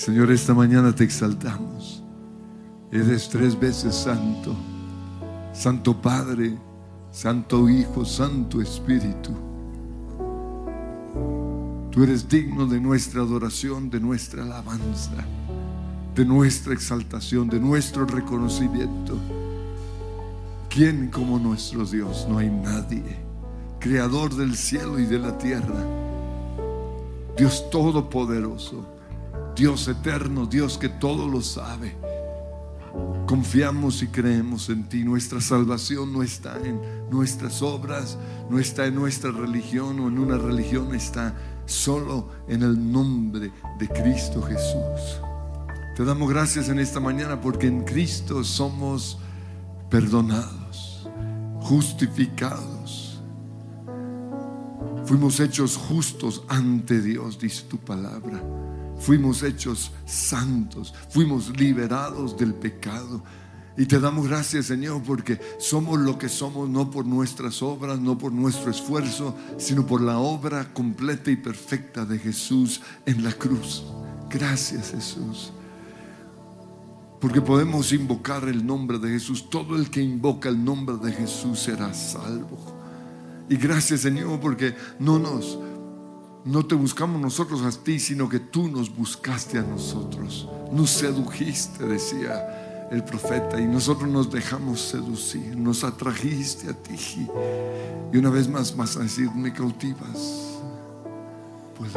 Señor, esta mañana te exaltamos. Eres tres veces santo. Santo Padre, Santo Hijo, Santo Espíritu. Tú eres digno de nuestra adoración, de nuestra alabanza, de nuestra exaltación, de nuestro reconocimiento. ¿Quién como nuestro Dios? No hay nadie. Creador del cielo y de la tierra. Dios todopoderoso. Dios eterno. Dios que todo lo sabe. Confiamos y creemos en ti. Nuestra salvación no está en nuestras obras, no está en nuestra religión o en una religión, está solo en el nombre de Cristo Jesús. Te damos gracias en esta mañana porque en Cristo somos perdonados, justificados. Fuimos hechos justos ante Dios, dice tu palabra fuimos hechos santos, fuimos liberados del pecado. Y te damos gracias, Señor, porque somos lo que somos no por nuestras obras, no por nuestro esfuerzo, sino por la obra completa y perfecta de Jesús en la cruz. Gracias, Jesús. Porque podemos invocar el nombre de Jesús. Todo el que invoca el nombre de Jesús será salvo. Y gracias, Señor, porque no nos no te buscamos nosotros a ti, sino que tú nos buscaste a nosotros. Nos sedujiste, decía el profeta, y nosotros nos dejamos seducir. Nos atrajiste a ti. Y una vez más vas a decir, me cautivas. Pues,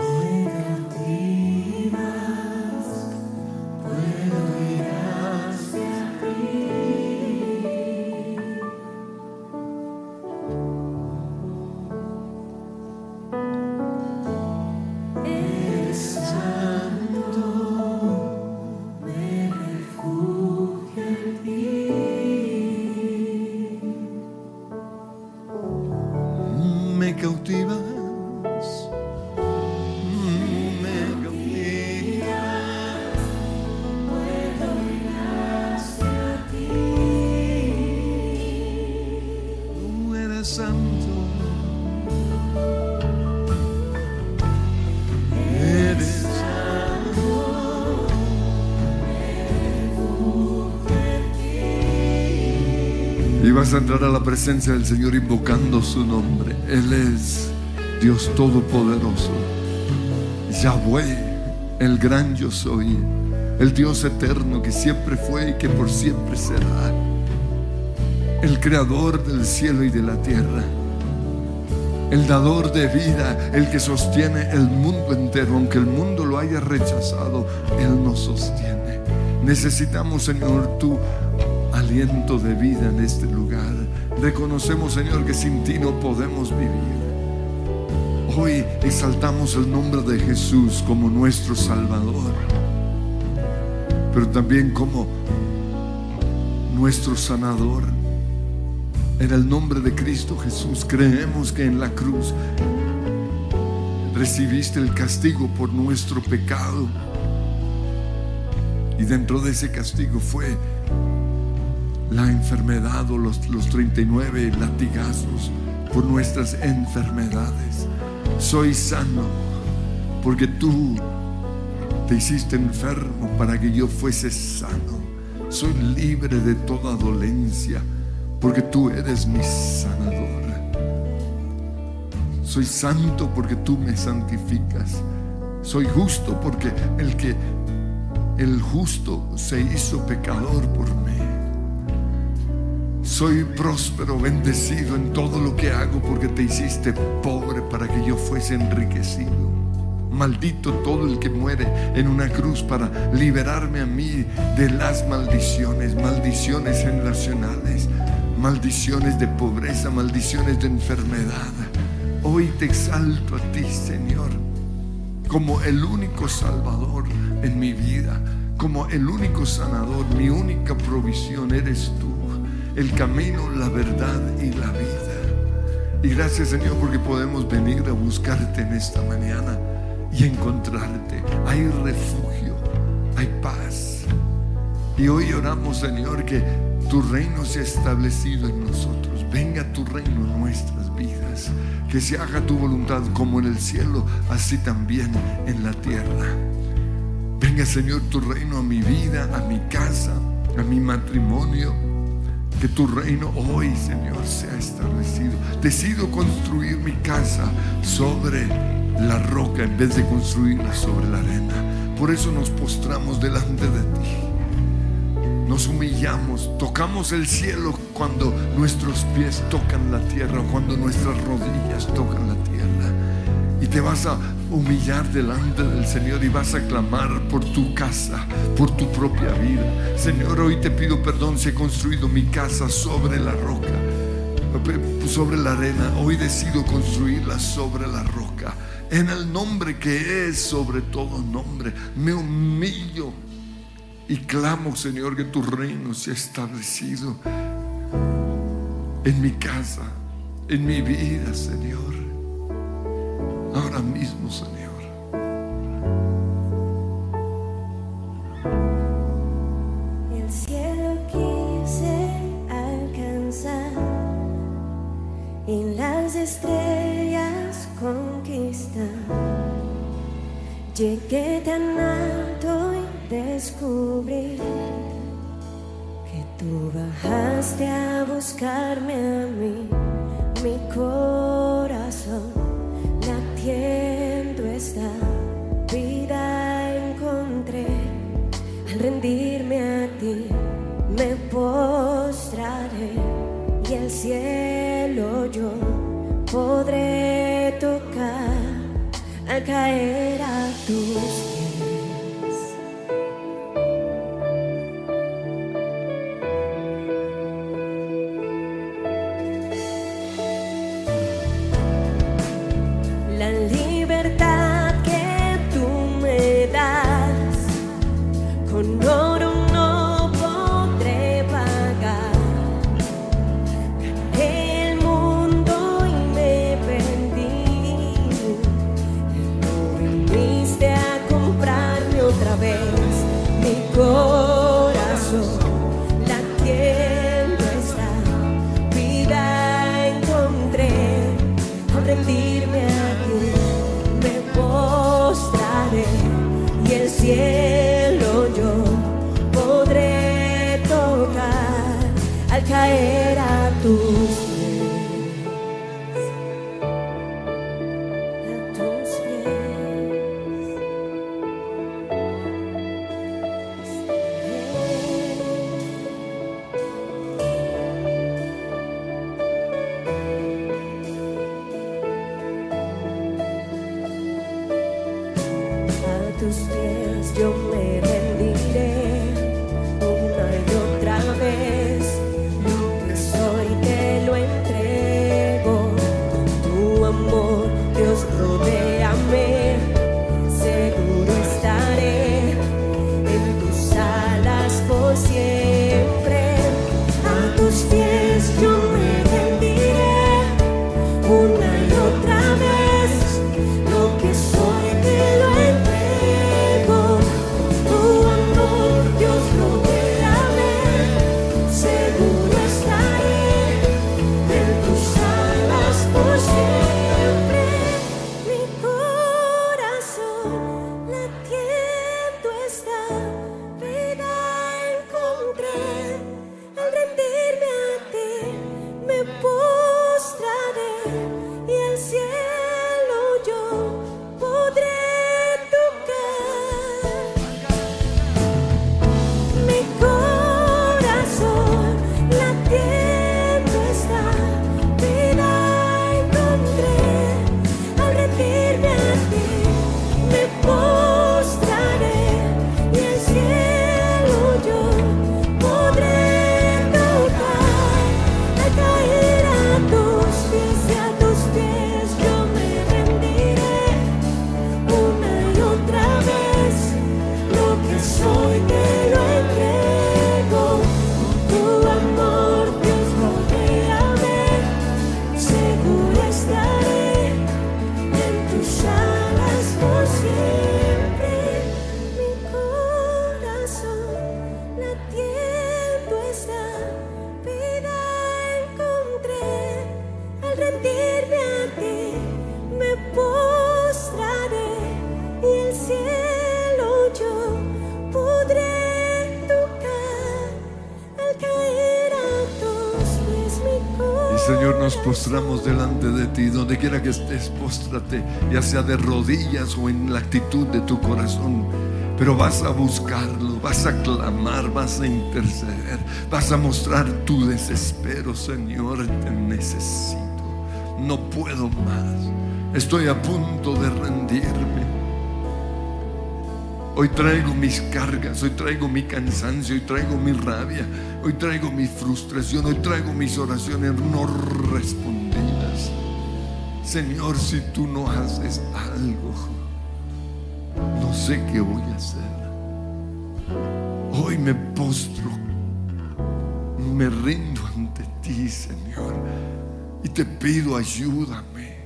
entrar a la presencia del Señor invocando su nombre. Él es Dios Todopoderoso. Yahweh, el gran yo soy. El Dios eterno que siempre fue y que por siempre será. El creador del cielo y de la tierra. El dador de vida, el que sostiene el mundo entero. Aunque el mundo lo haya rechazado, Él nos sostiene. Necesitamos, Señor, tú de vida en este lugar. Reconocemos, Señor, que sin ti no podemos vivir. Hoy exaltamos el nombre de Jesús como nuestro Salvador, pero también como nuestro sanador. En el nombre de Cristo Jesús creemos que en la cruz recibiste el castigo por nuestro pecado. Y dentro de ese castigo fue la enfermedad o los, los 39 latigazos por nuestras enfermedades. Soy sano porque tú te hiciste enfermo para que yo fuese sano. Soy libre de toda dolencia porque tú eres mi sanador. Soy santo porque tú me santificas. Soy justo porque el que el justo se hizo pecador por mí. Soy próspero, bendecido en todo lo que hago porque te hiciste pobre para que yo fuese enriquecido. Maldito todo el que muere en una cruz para liberarme a mí de las maldiciones, maldiciones generacionales, maldiciones de pobreza, maldiciones de enfermedad. Hoy te exalto a ti, Señor, como el único salvador en mi vida, como el único sanador, mi única provisión eres tú el camino, la verdad y la vida. Y gracias Señor porque podemos venir a buscarte en esta mañana y encontrarte. Hay refugio, hay paz. Y hoy oramos Señor que tu reino sea establecido en nosotros. Venga tu reino en nuestras vidas. Que se haga tu voluntad como en el cielo, así también en la tierra. Venga Señor tu reino a mi vida, a mi casa, a mi matrimonio. Que tu reino hoy, Señor, sea establecido. Decido construir mi casa sobre la roca en vez de construirla sobre la arena. Por eso nos postramos delante de ti. Nos humillamos, tocamos el cielo cuando nuestros pies tocan la tierra, cuando nuestras rodillas tocan la tierra. Y te vas a humillar delante del Señor y vas a clamar por tu casa, por tu propia vida. Señor, hoy te pido perdón si he construido mi casa sobre la roca, sobre la arena. Hoy decido construirla sobre la roca. En el nombre que es sobre todo nombre, me humillo y clamo, Señor, que tu reino sea establecido en mi casa, en mi vida, Señor. Ahora mismo, Señor. El cielo quise alcanzar y las estrellas conquistar. Llegué tan alto y descubrí que tú bajaste a buscarme a mí, mi corazón y el cielo yo podré tocar al caer a tus ya sea de rodillas o en la actitud de tu corazón. Pero vas a buscarlo, vas a clamar, vas a interceder, vas a mostrar tu desespero, Señor, te necesito. No puedo más. Estoy a punto de rendirme. Hoy traigo mis cargas, hoy traigo mi cansancio, hoy traigo mi rabia, hoy traigo mi frustración, hoy traigo mis oraciones no respondidas. Señor, si tú no haces algo, no sé qué voy a hacer. Hoy me postro, me rindo ante ti, Señor, y te pido ayúdame,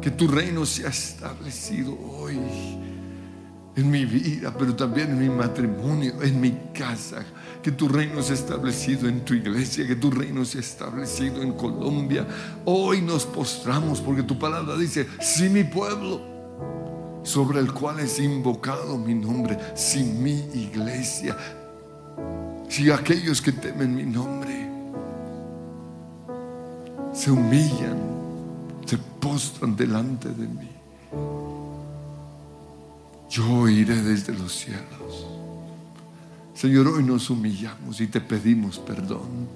que tu reino sea establecido hoy en mi vida, pero también en mi matrimonio, en mi casa. Que tu reino sea establecido en tu iglesia, que tu reino sea establecido en Colombia. Hoy nos postramos porque tu palabra dice, si mi pueblo, sobre el cual es invocado mi nombre, si mi iglesia, si aquellos que temen mi nombre se humillan, se postran delante de mí yo iré desde los cielos. Señor, hoy nos humillamos y te pedimos perdón.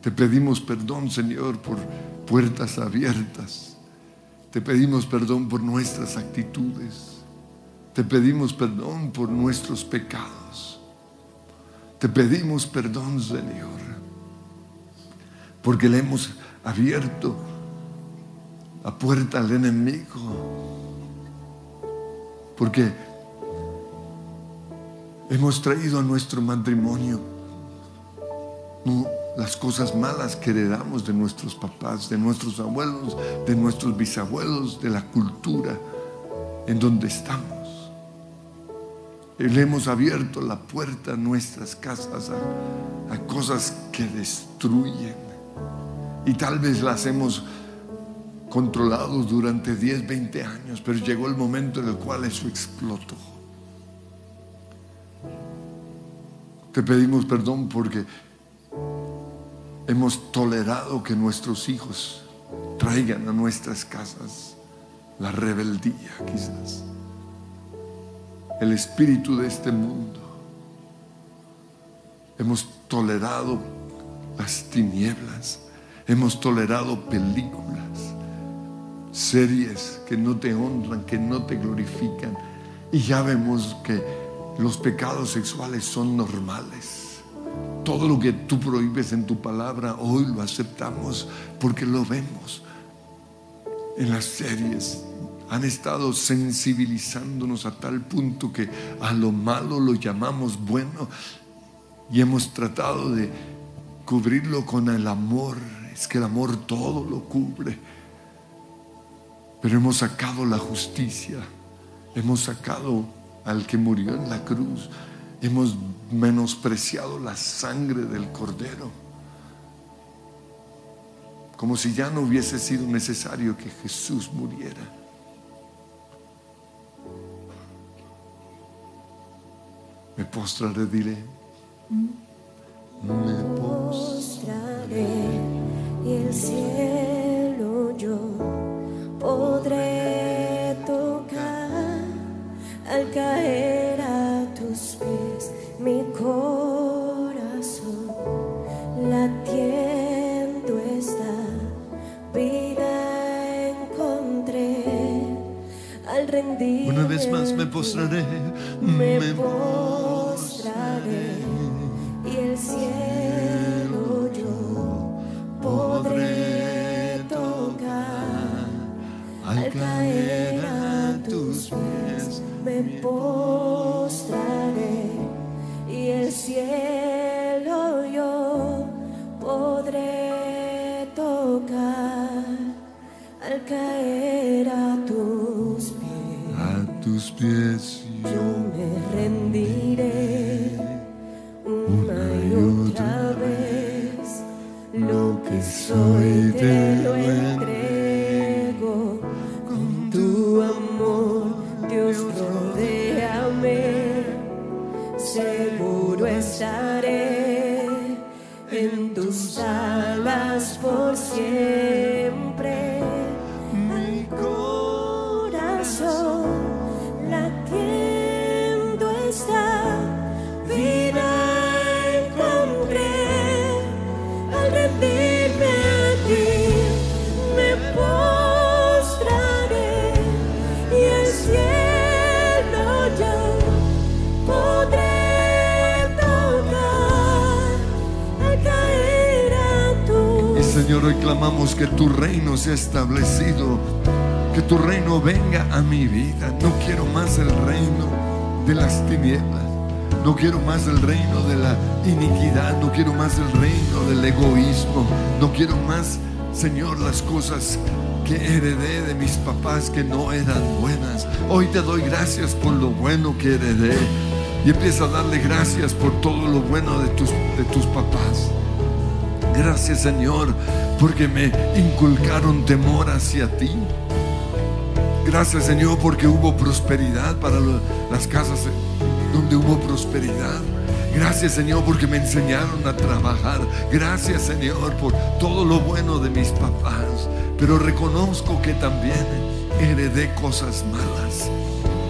Te pedimos perdón, Señor, por puertas abiertas. Te pedimos perdón por nuestras actitudes. Te pedimos perdón por nuestros pecados. Te pedimos perdón, Señor, porque le hemos abierto la puerta al enemigo porque hemos traído a nuestro matrimonio las cosas malas que heredamos de nuestros papás, de nuestros abuelos, de nuestros bisabuelos, de la cultura en donde estamos. Le hemos abierto la puerta a nuestras casas a, a cosas que destruyen. Y tal vez las hemos controlados durante 10, 20 años, pero llegó el momento en el cual eso explotó. Te pedimos perdón porque hemos tolerado que nuestros hijos traigan a nuestras casas la rebeldía quizás, el espíritu de este mundo. Hemos tolerado las tinieblas, hemos tolerado películas series que no te honran, que no te glorifican. Y ya vemos que los pecados sexuales son normales. Todo lo que tú prohíbes en tu palabra, hoy lo aceptamos porque lo vemos. En las series han estado sensibilizándonos a tal punto que a lo malo lo llamamos bueno y hemos tratado de cubrirlo con el amor. Es que el amor todo lo cubre. Pero hemos sacado la justicia, hemos sacado al que murió en la cruz, hemos menospreciado la sangre del cordero, como si ya no hubiese sido necesario que Jesús muriera. Me postraré, dile. Me postraré y el cielo yo podré tocar al caer a tus pies mi corazón. Latiendo está vida encontré al rendir una vez más me postraré me, postraré. y el cielo yo podré al caer a tus pies me postraré y el cielo yo podré tocar al caer a tus pies. A tus pies yo me rendiré una y otra vez. Lo que soy te lo entrego tu amor, Dios, rodéame, seguro estaré en tus alas clamamos que tu reino sea establecido, que tu reino venga a mi vida. No quiero más el reino de las tinieblas. No quiero más el reino de la iniquidad, no quiero más el reino del egoísmo, no quiero más, Señor, las cosas que heredé de mis papás que no eran buenas. Hoy te doy gracias por lo bueno que heredé y empieza a darle gracias por todo lo bueno de tus, de tus papás. Gracias Señor, porque me inculcaron temor hacia ti. Gracias Señor, porque hubo prosperidad para las casas donde hubo prosperidad. Gracias Señor, porque me enseñaron a trabajar. Gracias Señor por todo lo bueno de mis papás. Pero reconozco que también heredé cosas malas.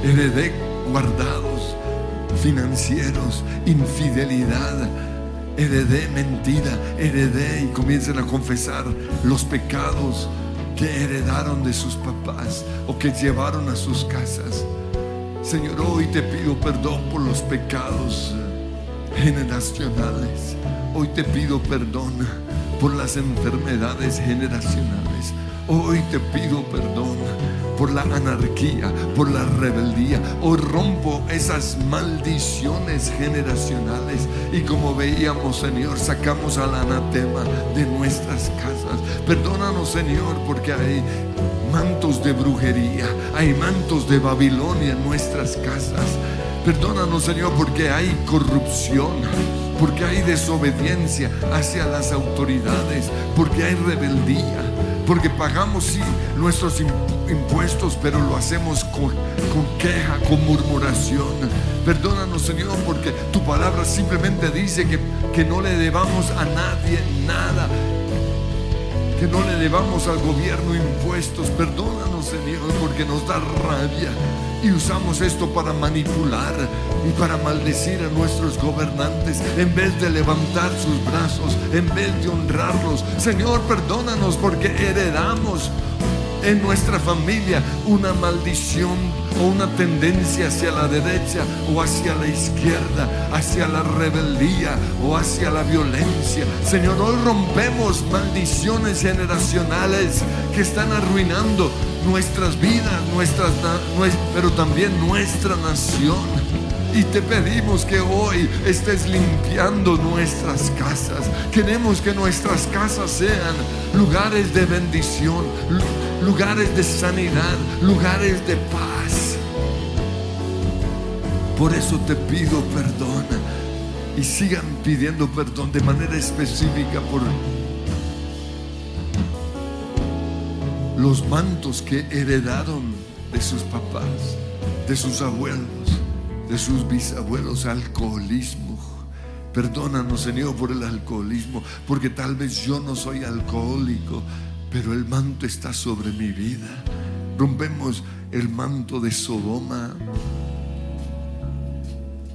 Heredé guardados financieros, infidelidad, heredé mentira, heredé y comiencen a confesar los pecados que heredaron de sus papás o que llevaron a sus casas. Señor, hoy te pido perdón por los pecados generacionales. Hoy te pido perdón por las enfermedades generacionales. Hoy te pido perdón por la anarquía, por la rebeldía. Hoy rompo esas maldiciones generacionales y como veíamos, Señor, sacamos al anatema de nuestras casas. Perdónanos, Señor, porque hay mantos de brujería, hay mantos de Babilonia en nuestras casas. Perdónanos, Señor, porque hay corrupción, porque hay desobediencia hacia las autoridades, porque hay rebeldía, porque pagamos sí nuestros imp- impuestos, pero lo hacemos con, con queja, con murmuración. Perdónanos, Señor, porque tu palabra simplemente dice que, que no le debamos a nadie nada, que no le debamos al gobierno impuestos. Perdónanos, Señor, porque nos da rabia y usamos esto para manipular y para maldecir a nuestros gobernantes en vez de levantar sus brazos, en vez de honrarlos. Señor, perdónanos porque heredamos en nuestra familia una maldición o una tendencia hacia la derecha o hacia la izquierda, hacia la rebeldía o hacia la violencia. Señor, hoy rompemos maldiciones generacionales que están arruinando nuestras vidas, nuestras, pero también nuestra nación. Y te pedimos que hoy estés limpiando nuestras casas. Queremos que nuestras casas sean lugares de bendición, lu- lugares de sanidad, lugares de paz. Por eso te pido perdón y sigan pidiendo perdón de manera específica por los mantos que heredaron de sus papás, de sus abuelos, de sus bisabuelos, alcoholismo. Perdónanos, Señor, por el alcoholismo, porque tal vez yo no soy alcohólico, pero el manto está sobre mi vida. Rompemos el manto de Sodoma,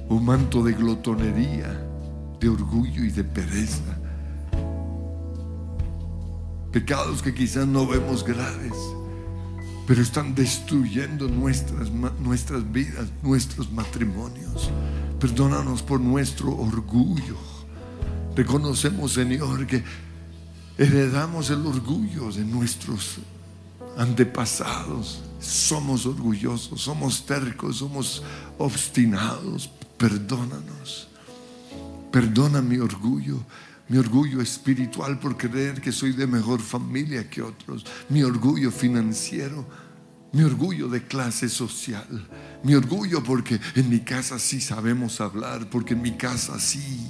un manto de glotonería, de orgullo y de pereza. Pecados que quizás no vemos graves, pero están destruyendo nuestras, nuestras vidas, nuestros matrimonios. Perdónanos por nuestro orgullo. Reconocemos, Señor, que heredamos el orgullo de nuestros antepasados. Somos orgullosos, somos tercos, somos obstinados. Perdónanos. Perdona mi orgullo, mi orgullo espiritual por creer que soy de mejor familia que otros, mi orgullo financiero, mi orgullo de clase social, mi orgullo porque en mi casa sí sabemos hablar, porque en mi casa sí.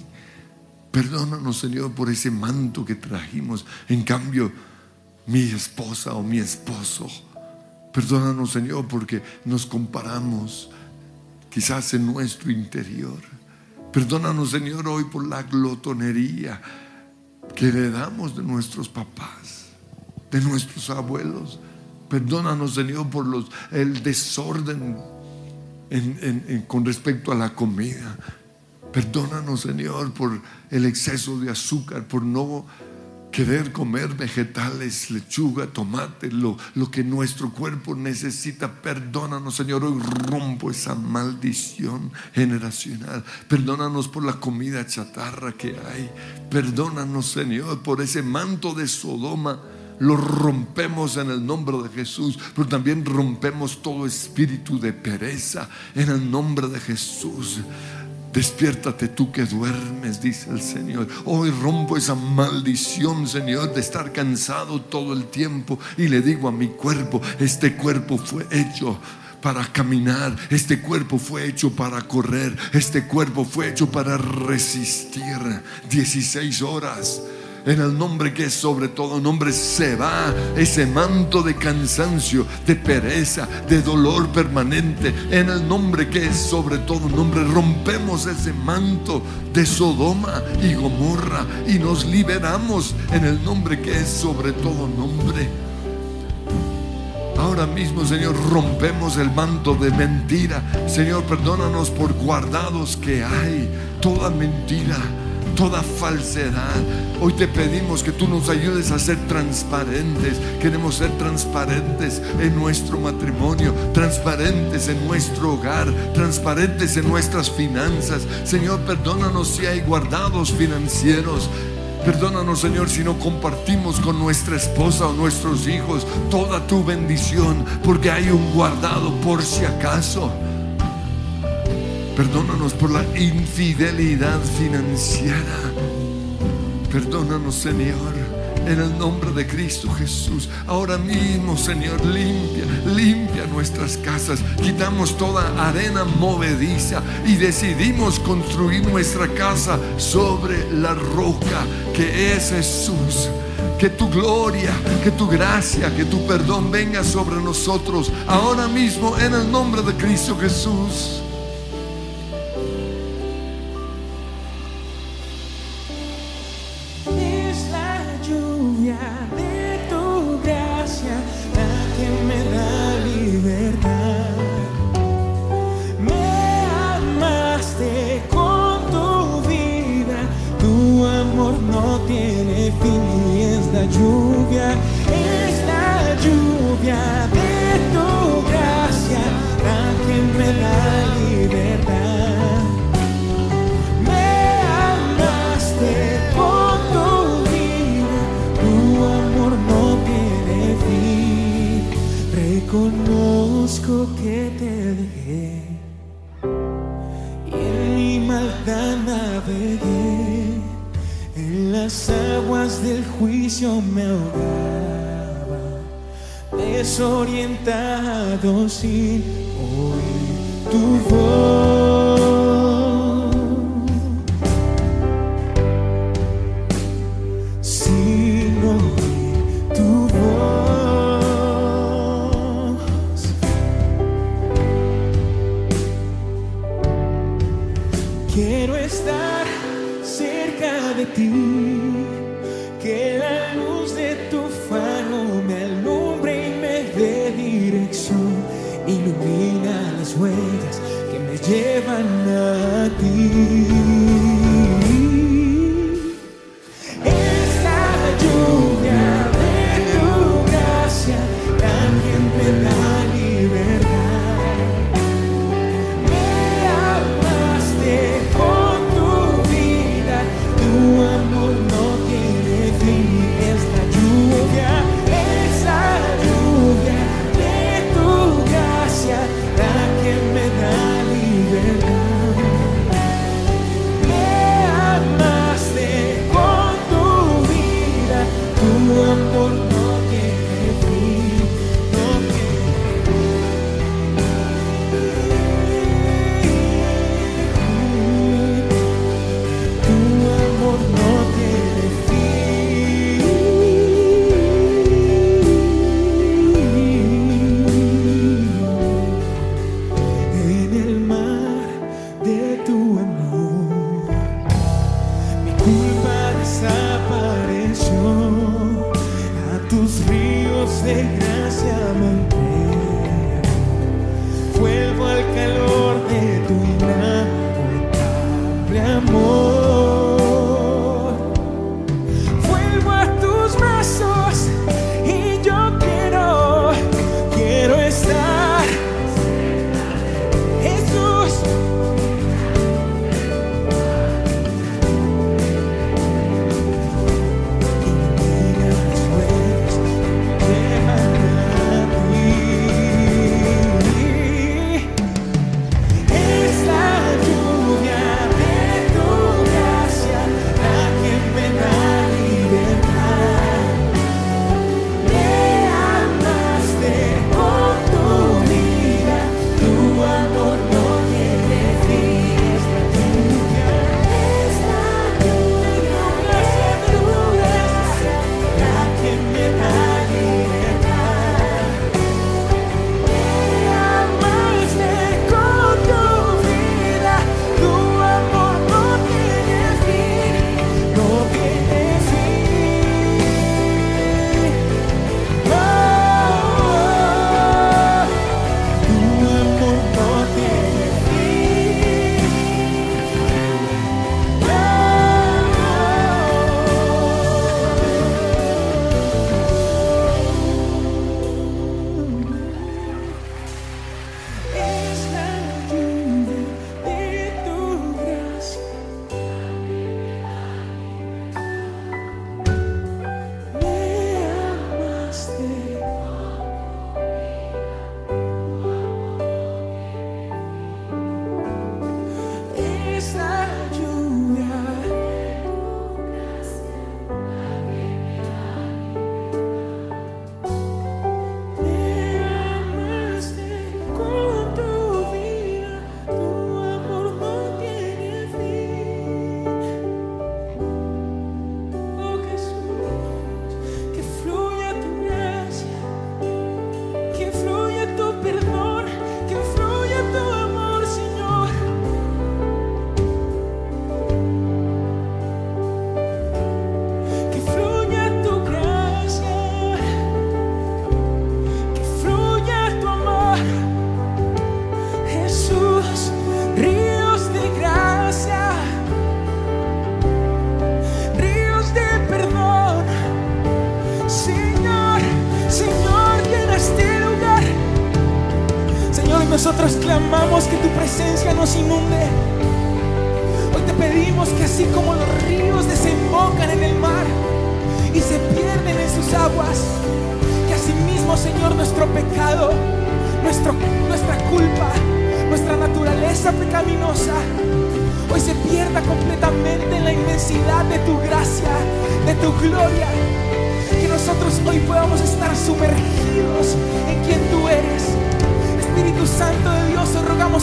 Perdónanos, Señor, por ese manto que trajimos. En cambio, mi esposa o mi esposo. Perdónanos, Señor, porque nos comparamos quizás en nuestro interior. Perdónanos, Señor, hoy por la glotonería, que heredamos de nuestros papás, de nuestros abuelos. Perdónanos, Señor, por los, el desorden en- en- en- con respecto a la comida. Perdónanos, Señor, por el exceso de azúcar, por no querer comer vegetales, lechuga, tomate, lo, lo que nuestro cuerpo necesita. Perdónanos, Señor. Hoy rompo esa maldición generacional. Perdónanos por la comida chatarra que hay. Perdónanos, Señor, por ese manto de Sodoma. Lo rompemos en el nombre de Jesús, pero también rompemos todo espíritu de pereza en el nombre de Jesús. Despiértate tú que duermes, dice el Señor. Hoy rompo esa maldición, Señor, de estar cansado todo el tiempo y le digo a mi cuerpo, este cuerpo fue hecho para caminar, este cuerpo fue hecho para correr, este cuerpo fue hecho para resistir 16 horas. En el nombre que es sobre todo nombre se va ese manto de cansancio, de pereza, de dolor permanente. En el nombre que es sobre todo nombre rompemos ese manto de Sodoma y Gomorra y nos liberamos en el nombre que es sobre todo nombre. Ahora mismo, Señor, rompemos el manto de mentira. Señor, perdónanos por guardados que hay. Toda mentira, toda falsedad. Hoy te pedimos que tú nos ayudes a ser transparentes. Queremos ser transparentes en nuestro matrimonio, transparentes en nuestro hogar, transparentes en nuestras finanzas. Señor, perdónanos si hay guardados financieros. Perdónanos, Señor, si no compartimos con nuestra esposa o nuestros hijos toda tu bendición, porque hay un guardado por si acaso. Perdónanos por la infidelidad financiera. Perdónanos, Señor, en el nombre de Cristo Jesús. Ahora mismo, Señor, limpia, limpia nuestras casas. Quitamos toda arena movediza y decidimos construir nuestra casa sobre la roca que es Jesús. Que tu gloria, que tu gracia, que tu perdón venga sobre nosotros ahora mismo en el nombre de Cristo Jesús.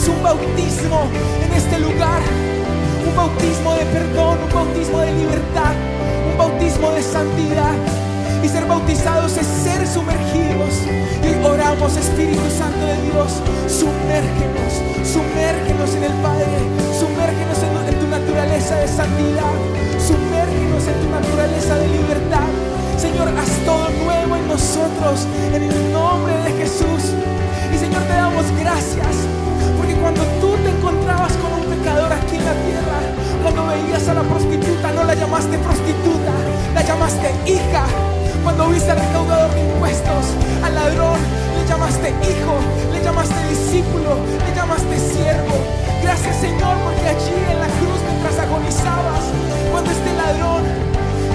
Un bautismo en este lugar. Un bautismo de perdón, un bautismo de libertad, un bautismo de santidad. Y ser bautizados es ser sumergidos. Y oramos, Espíritu Santo de Dios, sumérgenos, sumérgenos en el Padre, sumérgenos en, tu naturaleza de santidad, sumérgenos en tu naturaleza de libertad. Señor, haz todo nuevo en nosotros, en el nombre de Jesús. Y Señor, te damos gracias, cuando tú te encontrabas con un pecador aquí en la tierra, cuando veías a la prostituta, no la llamaste prostituta, la llamaste hija. Cuando viste al recaudador de impuestos, al ladrón, le llamaste hijo, le llamaste discípulo, le llamaste siervo. Gracias Señor, porque allí en la cruz mientras agonizabas, cuando este ladrón,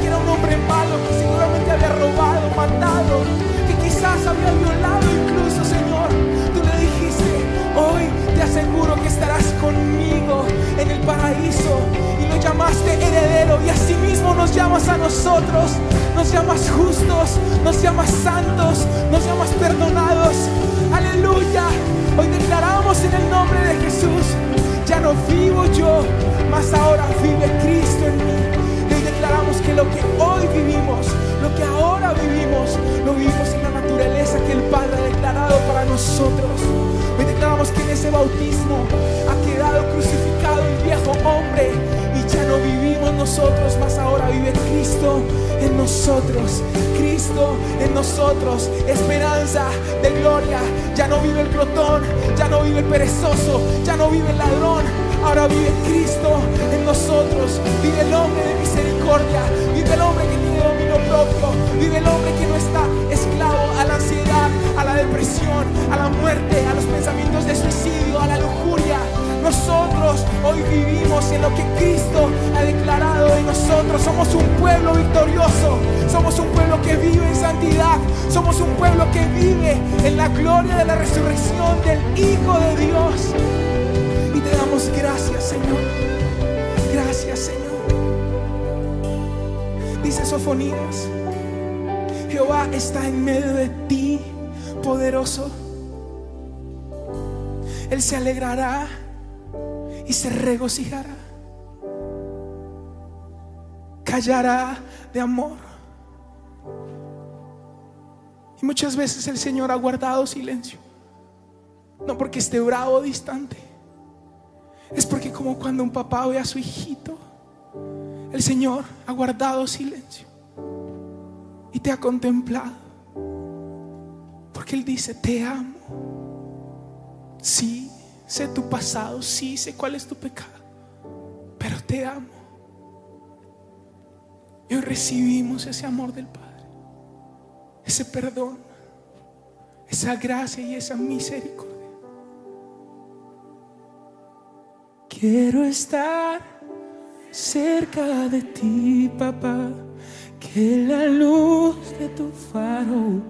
que era un hombre malo, que seguramente había robado, matado, que quizás había violado incluso, Señor, tú le dijiste, hoy te aseguro que estarás conmigo en el paraíso y lo llamaste heredero y asimismo nos llamas a nosotros, nos llamas justos, nos llamas santos, nos llamas perdonados. Aleluya. Hoy declaramos en el nombre de Jesús, ya no vivo yo, mas ahora vive Cristo en mí. Y hoy declaramos que lo que hoy vivimos, lo que ahora vivimos, lo vivimos en la naturaleza que el Padre ha declarado para nosotros. Hoy declaramos que en ese bautismo ha quedado crucificado el viejo hombre y ya no vivimos nosotros, mas ahora vive Cristo en nosotros. Cristo en nosotros, esperanza de gloria. Ya no vive el glotón, ya no vive el perezoso, ya no vive el ladrón. Ahora vive Cristo en nosotros. Vive el hombre de misericordia. Vive el hombre que tiene dominio propio. Vive el hombre que no está en lo que Cristo ha declarado de nosotros. Somos un pueblo victorioso. Somos un pueblo que vive en santidad. Somos un pueblo que vive en la gloria de la resurrección del Hijo de Dios. Y te damos gracias, Señor. Gracias, Señor. Dice Sofonías, Jehová está en medio de ti, poderoso. Él se alegrará y se regocijará. Callará de amor. Y muchas veces el Señor ha guardado silencio. No porque esté bravo o distante. Es porque como cuando un papá ve a su hijito, el Señor ha guardado silencio y te ha contemplado. Porque Él dice, te amo. Sí, sé tu pasado, sí, sé cuál es tu pecado, pero te amo. Y recibimos ese amor del Padre, ese perdón, esa gracia y esa misericordia. Quiero estar cerca de ti, papá, que la luz de tu faro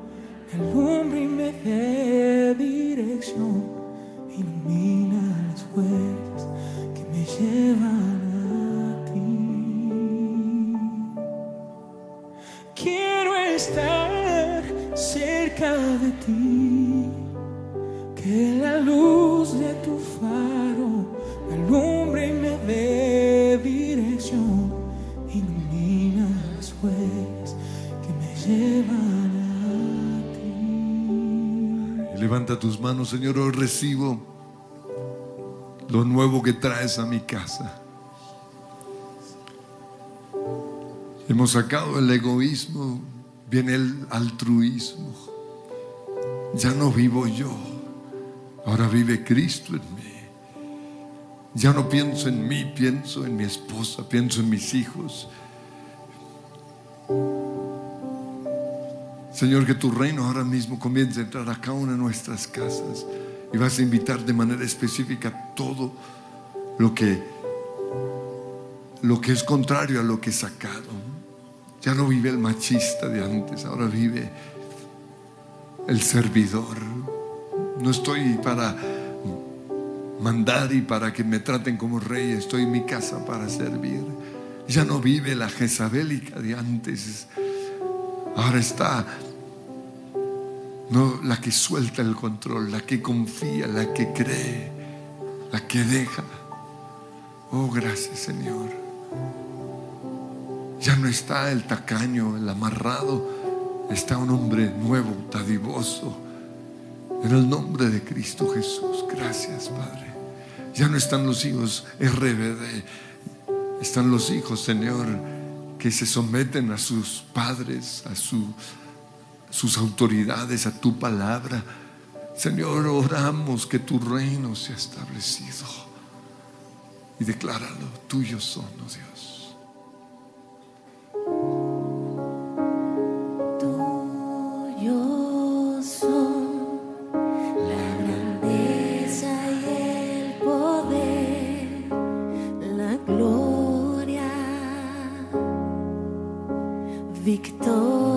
me alumbre y me dé dirección, ilumina las huellas que me llevan Quiero estar cerca de ti, que la luz de tu faro me alumbre y me dé dirección, ilumina las huellas que me llevan a ti. Levanta tus manos, Señor, hoy recibo lo nuevo que traes a mi casa. Hemos sacado el egoísmo, viene el altruismo. Ya no vivo yo, ahora vive Cristo en mí. Ya no pienso en mí, pienso en mi esposa, pienso en mis hijos. Señor, que tu reino ahora mismo comience a entrar a cada una de nuestras casas Y vas a invitar de manera específica todo lo que lo que es contrario a lo que es sacado. Ya no vive el machista de antes, ahora vive el servidor. No estoy para mandar y para que me traten como rey, estoy en mi casa para servir. Ya no vive la jezabélica de antes. Ahora está no la que suelta el control, la que confía, la que cree, la que deja. Oh, gracias Señor. Ya no está el tacaño, el amarrado, está un hombre nuevo, dadivoso. En el nombre de Cristo Jesús, gracias Padre. Ya no están los hijos RBD, están los hijos, Señor, que se someten a sus padres, a sus autoridades, a tu palabra. Señor, oramos que tu reino sea establecido y decláralo, tuyos son, oh Dios. La grandeza y el poder, la gloria victoria.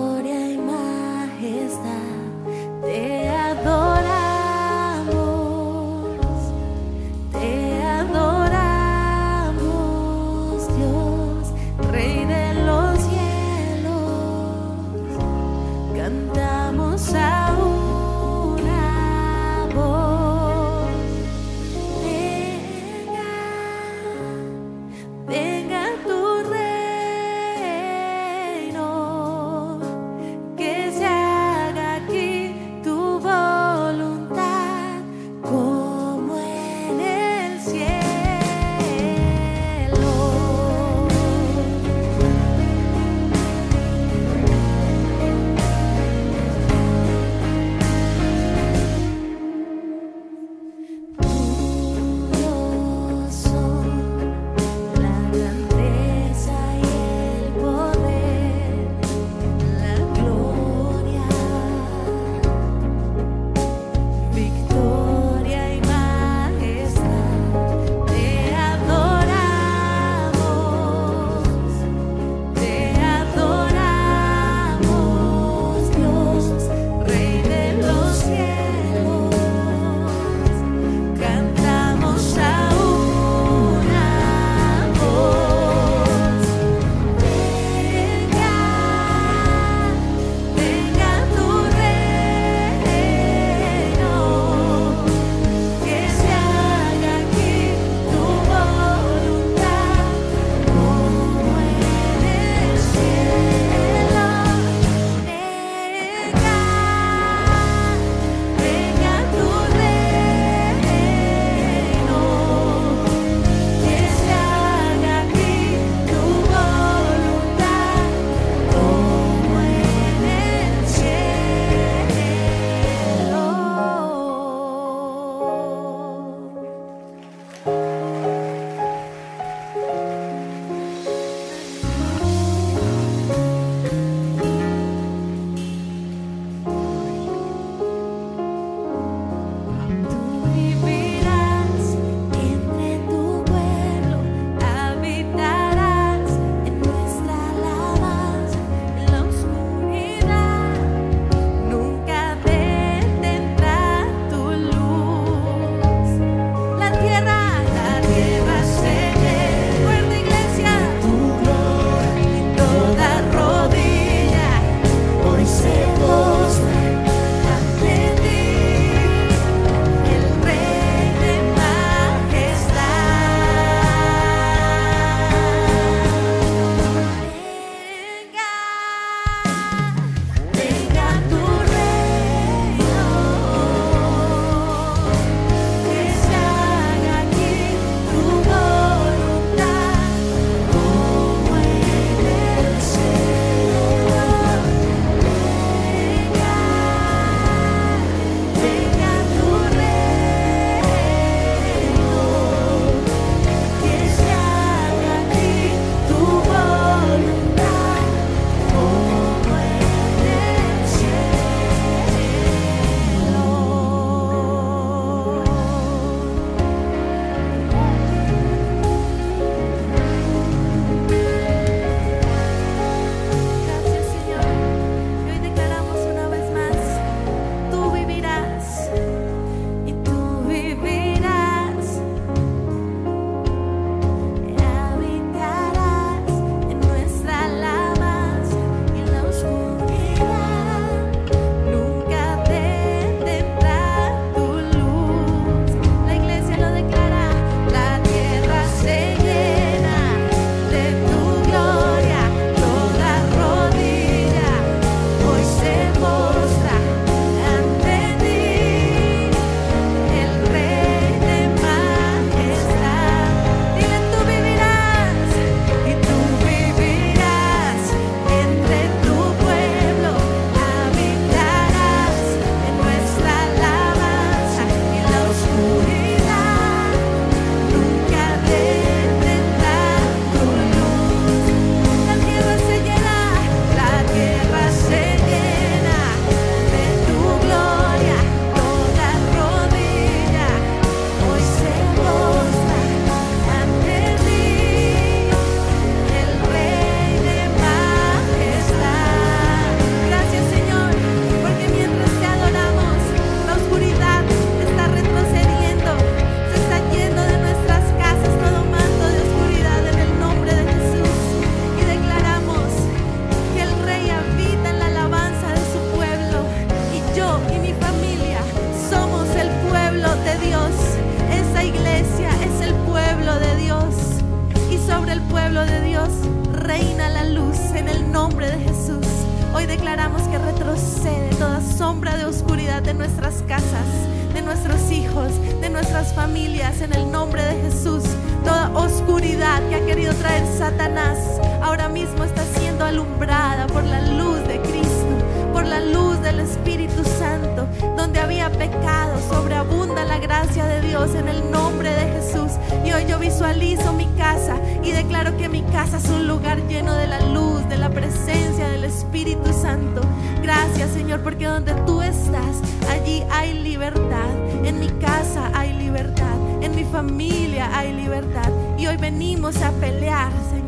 Donde había pecado, sobreabunda la gracia de Dios en el nombre de Jesús. Y hoy yo visualizo mi casa y declaro que mi casa es un lugar lleno de la luz, de la presencia del Espíritu Santo. Gracias Señor, porque donde tú estás, allí hay libertad. En mi casa hay libertad. En mi familia hay libertad. Y hoy venimos a pelear, Señor,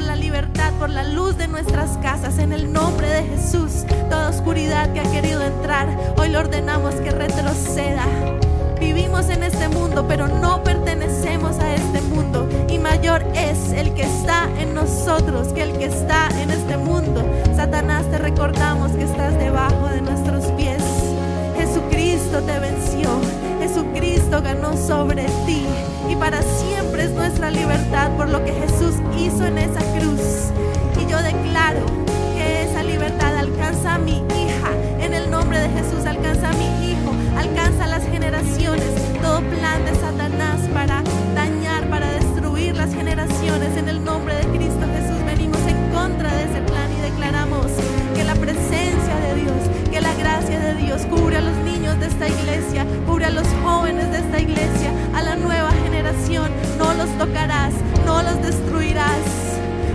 por la libertad, por la luz de nuestras casas. En el nombre de Jesús, toda oscuridad que ha querido entrar, hoy le ordenamos que retroceda. Vivimos en este mundo, pero no pertenecemos a este mundo. Y mayor es el que está en nosotros que el que está en este mundo. Satanás, te recordamos que estás debajo de nuestros pies. Jesucristo te venció. Jesucristo ganó sobre ti. Y para siempre es nuestra libertad por lo que Jesús hizo en esa cruz. Y yo declaro que esa libertad alcanza a mi hija. En el nombre de Jesús alcanza a mi hijo. Alcanza a las generaciones. Todo plan de Satanás para dañar, para destruir las generaciones. En el nombre de Cristo Jesús venimos en contra de ese plan y declaramos que la presencia de Dios, Dios cubre a los niños de esta iglesia, cubre a los jóvenes de esta iglesia, a la nueva generación. No los tocarás, no los destruirás.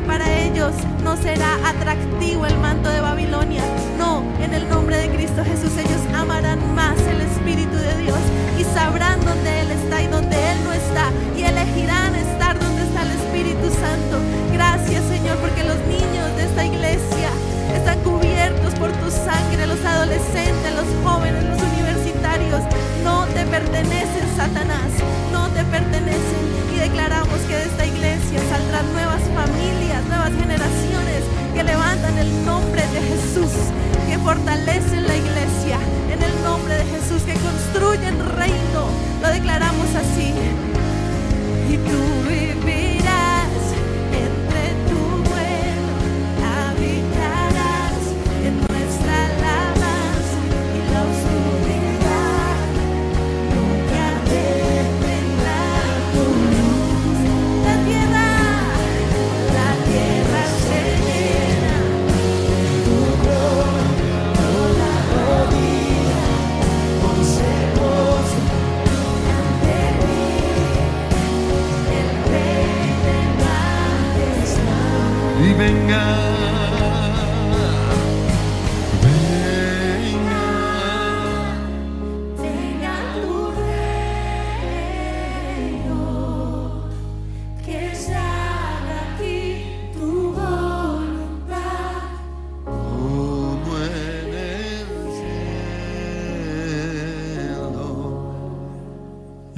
Para ellos no será atractivo el manto de Babilonia. No, en el nombre de Cristo Jesús ellos amarán más el Espíritu de Dios y sabrán dónde Él está y dónde Él no está y elegirán estar donde está el Espíritu Santo. Gracias Señor porque los niños de esta iglesia están cubiertos por tu sangre, los adolescentes, los jóvenes, los universitarios. No te pertenecen, Satanás, no te pertenecen. Y declaramos que de esta iglesia saldrán nuevas familias, nuevas generaciones que levantan el nombre de Jesús, que fortalecen la iglesia en el nombre de Jesús, que construyen reino. Lo declaramos así. Y tú vivirás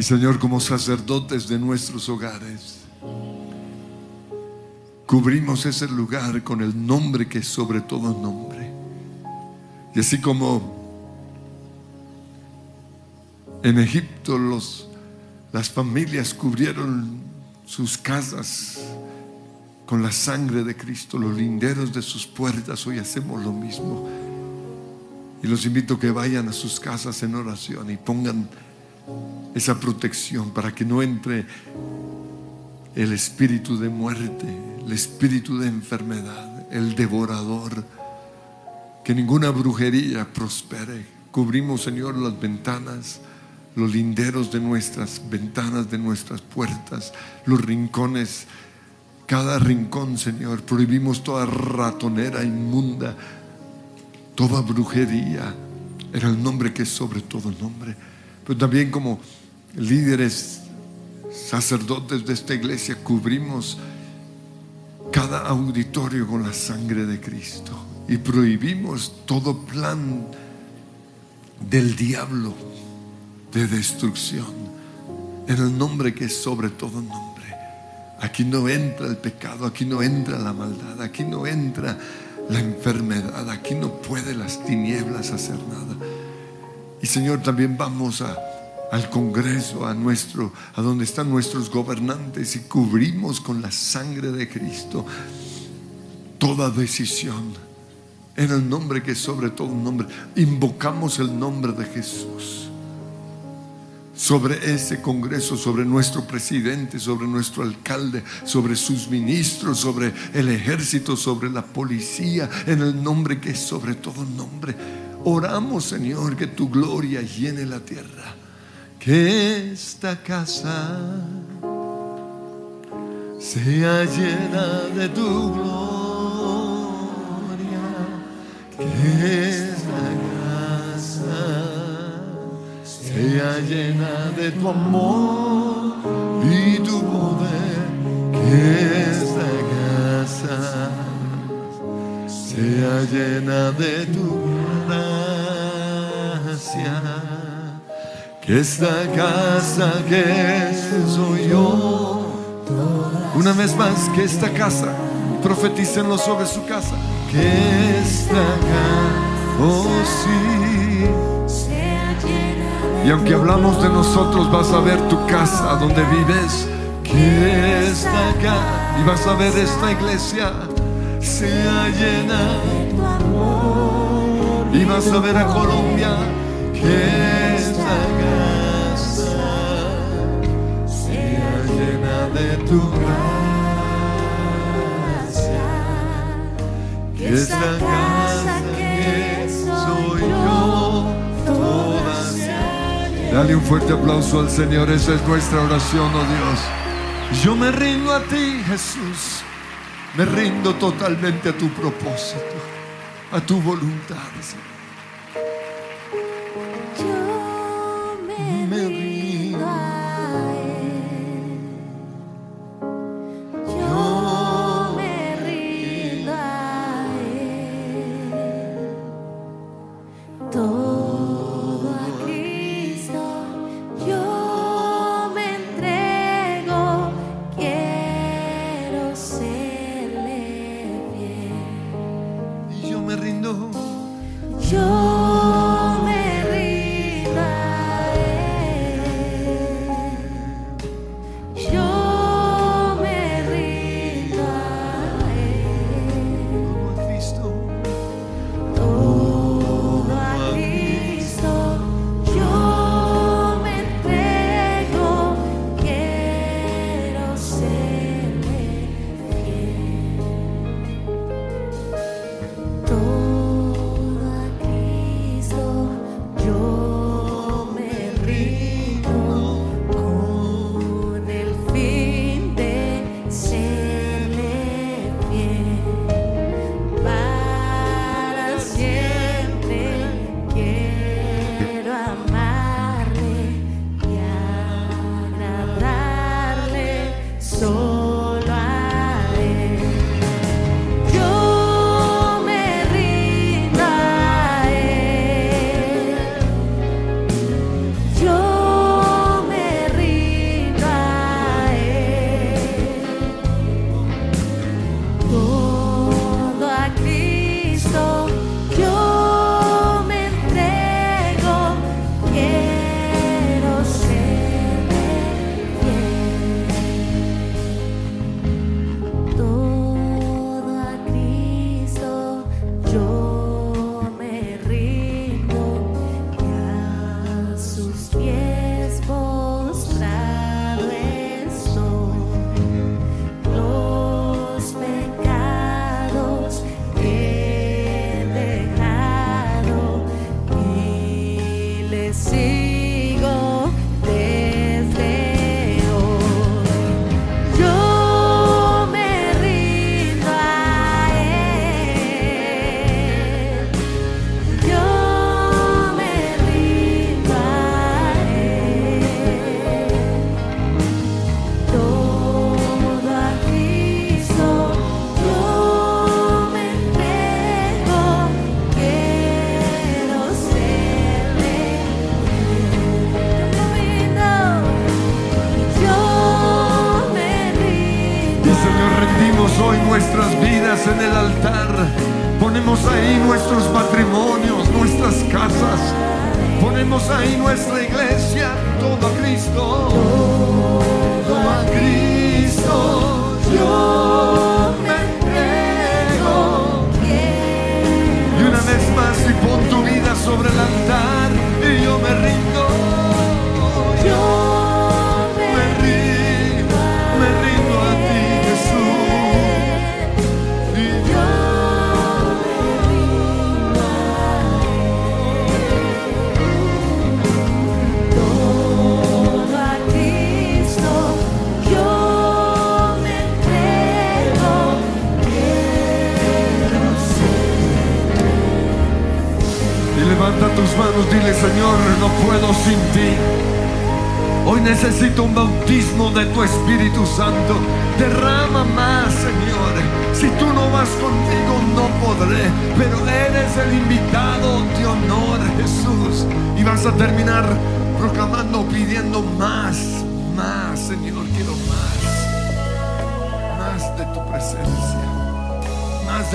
Señor, como sacerdotes de nuestros hogares, cubrimos ese lugar con el nombre que es sobre todo nombre. Y así como en Egipto los, las familias cubrieron sus casas con la sangre de Cristo, los linderos de sus puertas, hoy hacemos lo mismo. Y los invito a que vayan a sus casas en oración y pongan esa protección para que no entre el espíritu de muerte, el espíritu de enfermedad, el devorador, que ninguna brujería prospere. Cubrimos, Señor, las ventanas, los linderos de nuestras ventanas, de nuestras puertas, los rincones, cada rincón, Señor. Prohibimos toda ratonera inmunda, toda brujería, en el nombre que es sobre todo nombre. Pero también como líderes, sacerdotes de esta iglesia, cubrimos cada auditorio con la sangre de Cristo y prohibimos todo plan del diablo de destrucción en el nombre que es sobre todo nombre. Aquí no entra el pecado, aquí no entra la maldad, aquí no entra la enfermedad, aquí no puede las tinieblas hacer nada. Señor, también vamos a al Congreso, a nuestro, a donde están nuestros gobernantes y cubrimos con la sangre de Cristo toda decisión en el nombre que es sobre todo nombre. Invocamos el nombre de Jesús sobre ese Congreso, sobre nuestro presidente, sobre nuestro alcalde, sobre sus ministros, sobre el ejército, sobre la policía, en el nombre que es sobre todo nombre. Oramos, Señor, que tu gloria llene la tierra, que esta casa sea llena de tu gloria, que esta casa sea llena de tu amor y tu poder, que esta casa sea llena de tu gracia, que esta casa que soy yo, una vez más, que esta casa, profetícenlo sobre su casa, que esta casa, oh sí. Y aunque hablamos de nosotros, vas a ver tu casa donde vives, que esta casa, y vas a ver esta iglesia, sea llena, de tu amor. Y vas a ver a Colombia, que esta casa sea llena de tu gracia, que esta casa que soy yo, toda sea Dale un fuerte aplauso al Señor, esa es nuestra oración, oh Dios. Yo me rindo a ti, Jesús. Me rindo totalmente a tu propósito, a tu voluntad. Señor.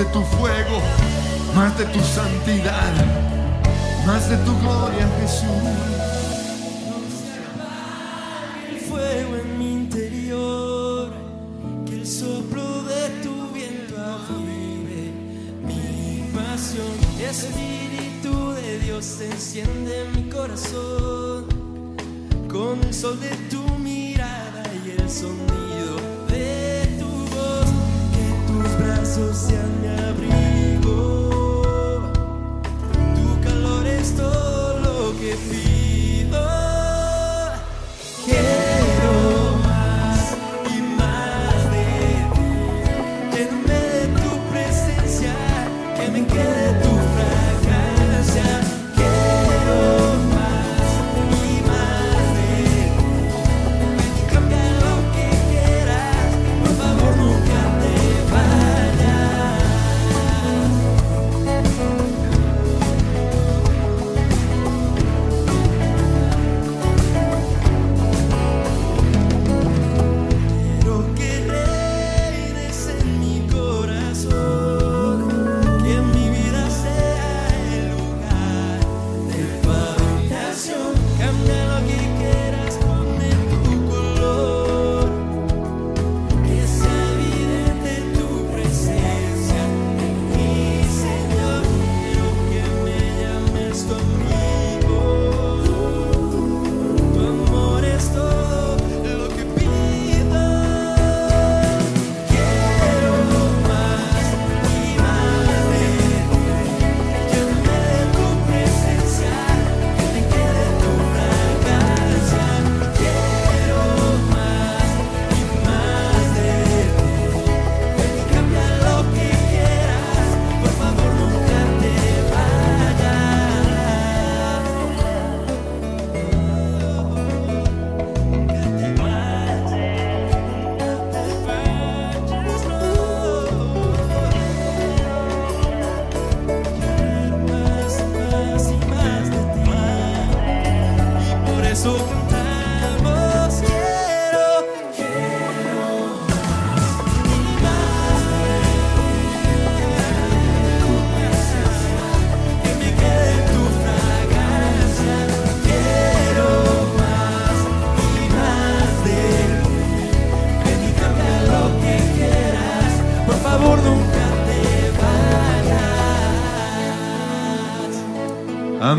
de tu fuego, más de tu santidad, más de tu gloria, Jesús.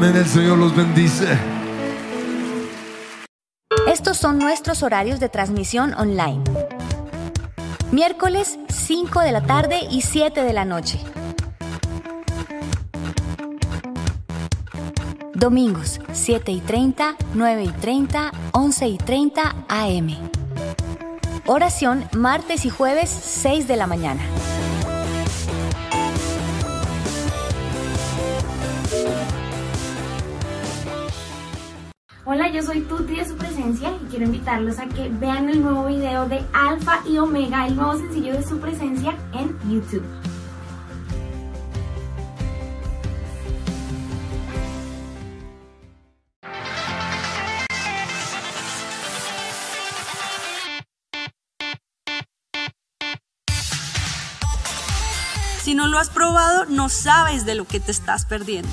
Amén, el Señor los bendice. Estos son nuestros horarios de transmisión online. Miércoles 5 de la tarde y 7 de la noche. Domingos 7 y 30, 9 y 30, 11 y 30 AM. Oración martes y jueves 6 de la mañana. Hola, yo soy Tuti de su presencia y quiero invitarlos a que vean el nuevo video de Alfa y Omega, el nuevo sencillo de su presencia en YouTube. Si no lo has probado, no sabes de lo que te estás perdiendo.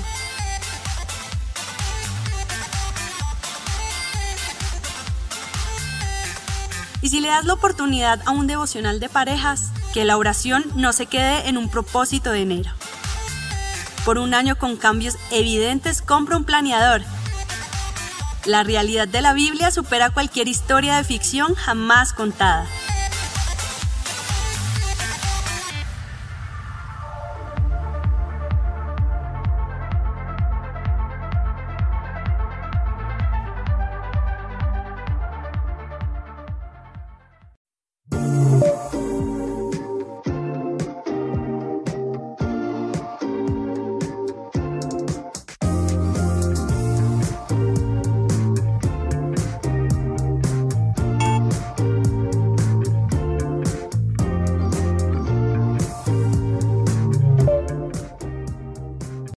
Y si le das la oportunidad a un devocional de parejas, que la oración no se quede en un propósito de enero. Por un año con cambios evidentes, compra un planeador. La realidad de la Biblia supera cualquier historia de ficción jamás contada.